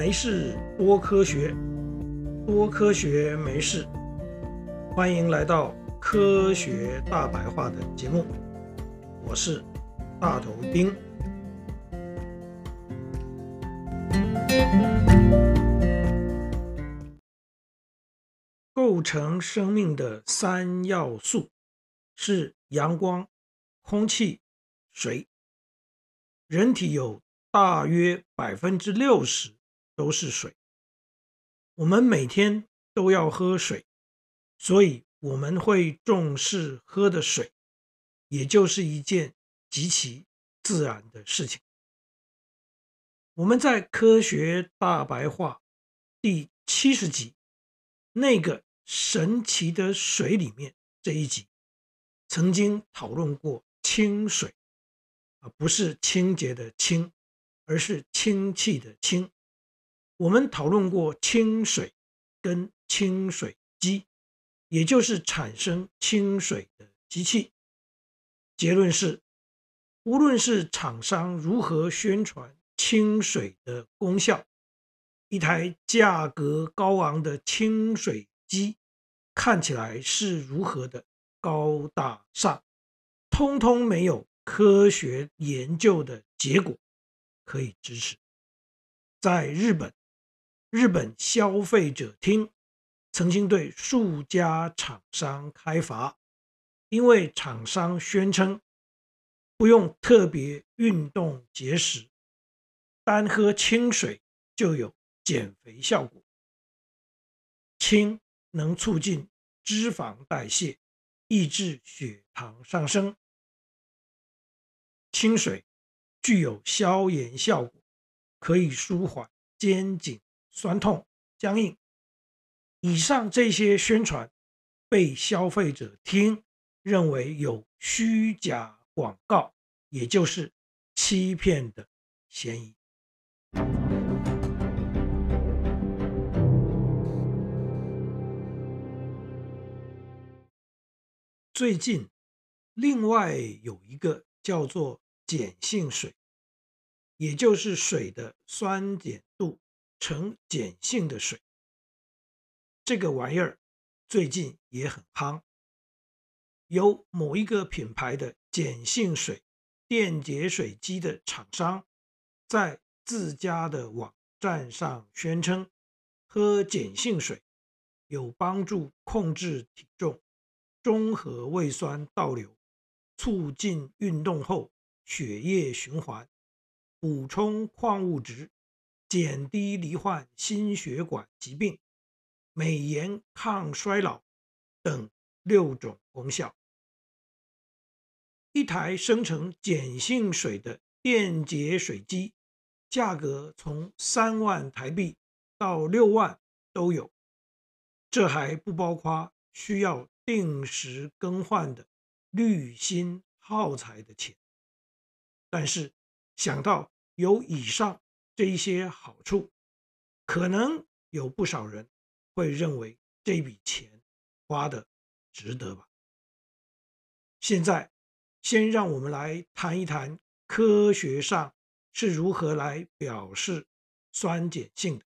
没事多科学，多科学没事。欢迎来到科学大白话的节目，我是大头丁。构成生命的三要素是阳光、空气、水。人体有大约百分之六十都是水，我们每天都要喝水，所以我们会重视喝的水，也就是一件极其自然的事情。我们在《科学大白话》第七十集那个神奇的水里面这一集，曾经讨论过清水，啊，不是清洁的清，而是氢气的氢。我们讨论过清水跟清水机，也就是产生清水的机器。结论是，无论是厂商如何宣传清水的功效，一台价格高昂的清水机看起来是如何的高大上，通通没有科学研究的结果可以支持。在日本。日本消费者厅曾经对数家厂商开罚，因为厂商宣称不用特别运动节食，单喝清水就有减肥效果。氢能促进脂肪代谢，抑制血糖上升。清水具有消炎效果，可以舒缓肩颈。酸痛、僵硬，以上这些宣传被消费者听认为有虚假广告，也就是欺骗的嫌疑。最近，另外有一个叫做碱性水，也就是水的酸碱度。呈碱性的水，这个玩意儿最近也很夯。有某一个品牌的碱性水电解水机的厂商，在自家的网站上宣称，喝碱性水有帮助控制体重、中和胃酸倒流、促进运动后血液循环、补充矿物质。减低罹患心血管疾病、美颜抗衰老等六种功效。一台生成碱性水的电解水机，价格从三万台币到六万都有，这还不包括需要定时更换的滤芯耗材的钱。但是想到有以上。这一些好处，可能有不少人会认为这笔钱花的值得吧。现在，先让我们来谈一谈科学上是如何来表示酸碱性的。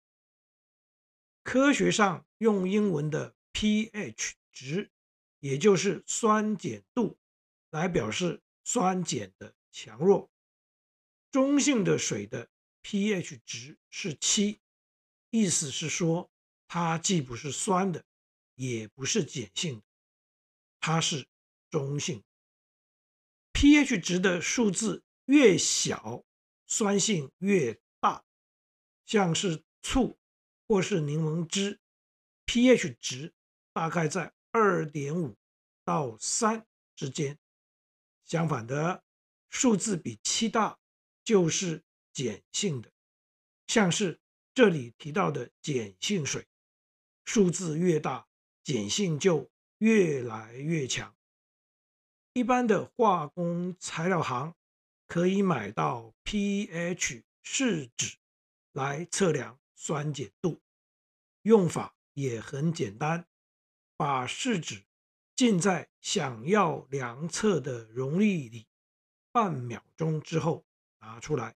科学上用英文的 pH 值，也就是酸碱度，来表示酸碱的强弱。中性的水的。pH 值是七，意思是说它既不是酸的，也不是碱性的，它是中性。pH 值的数字越小，酸性越大，像是醋或是柠檬汁，pH 值大概在二点五到三之间。相反的，数字比七大就是。碱性的，像是这里提到的碱性水，数字越大，碱性就越来越强。一般的化工材料行可以买到 pH 试纸来测量酸碱度，用法也很简单，把试纸浸在想要量测的溶液里半秒钟之后拿出来。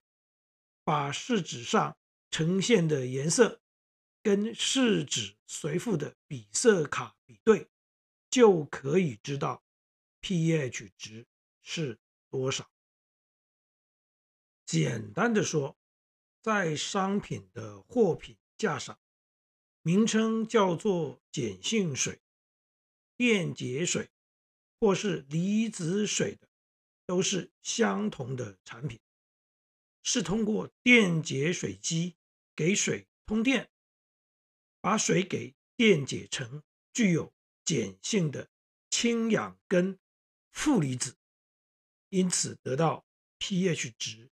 把试纸上呈现的颜色跟试纸随附的比色卡比对，就可以知道 pH 值是多少。简单的说，在商品的货品架上，名称叫做碱性水、电解水或是离子水的，都是相同的产品，是通过电解水机给水通电，把水给电解成具有碱性的氢氧根负离子，因此得到 pH 值。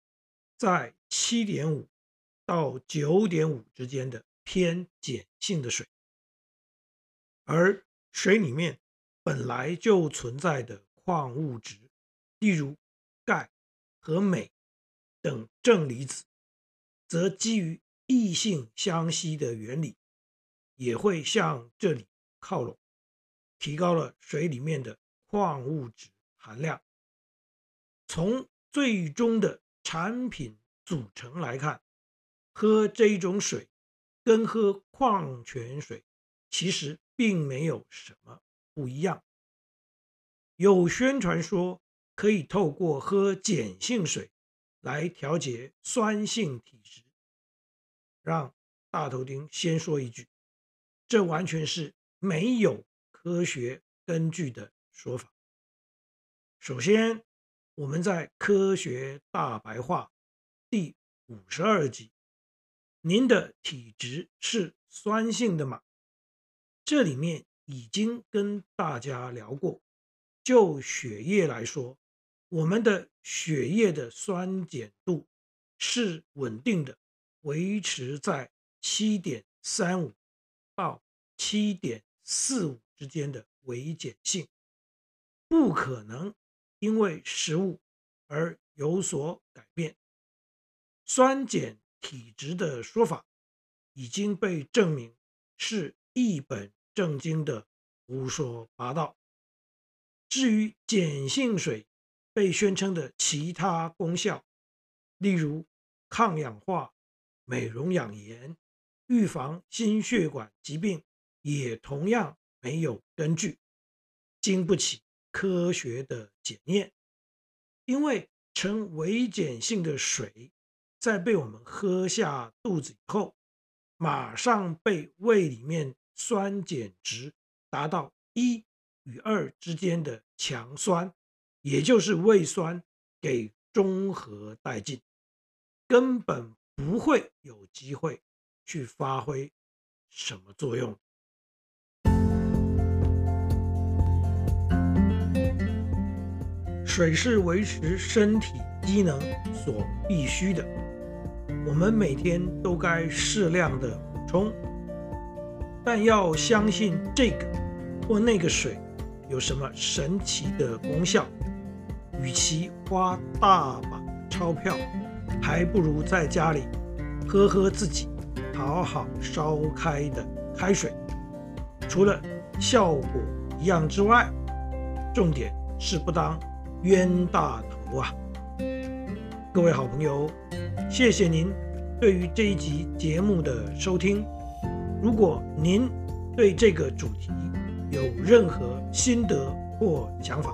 在七点五到九点五之间的偏碱性的水，而水里面本来就存在的矿物质，例如钙和镁等正离子，则基于异性相吸的原理，也会向这里靠拢，提高了水里面的矿物质含量。从最终的产品组成来看，喝这种水跟喝矿泉水其实并没有什么不一样。有宣传说可以透过喝碱性水来调节酸性体质，让大头丁先说一句，这完全是没有科学根据的说法。首先，我们在科学大白话第五十二集，您的体质是酸性的吗？这里面已经跟大家聊过，就血液来说，我们的血液的酸碱度是稳定的，维持在七点三五到七点四五之间的微碱性，不可能。因为食物而有所改变，酸碱体质的说法已经被证明是一本正经的胡说八道。至于碱性水被宣称的其他功效，例如抗氧化、美容养颜、预防心血管疾病，也同样没有根据，经不起。科学的检验，因为呈微碱性的水，在被我们喝下肚子以后，马上被胃里面酸碱值达到一与二之间的强酸，也就是胃酸给中和殆尽，根本不会有机会去发挥什么作用。水是维持身体机能所必须的，我们每天都该适量的补充。但要相信这个或那个水有什么神奇的功效，与其花大把钞票，还不如在家里喝喝自己好好烧开的开水。除了效果一样之外，重点是不当。冤大头啊！各位好朋友，谢谢您对于这一集节目的收听。如果您对这个主题有任何心得或想法，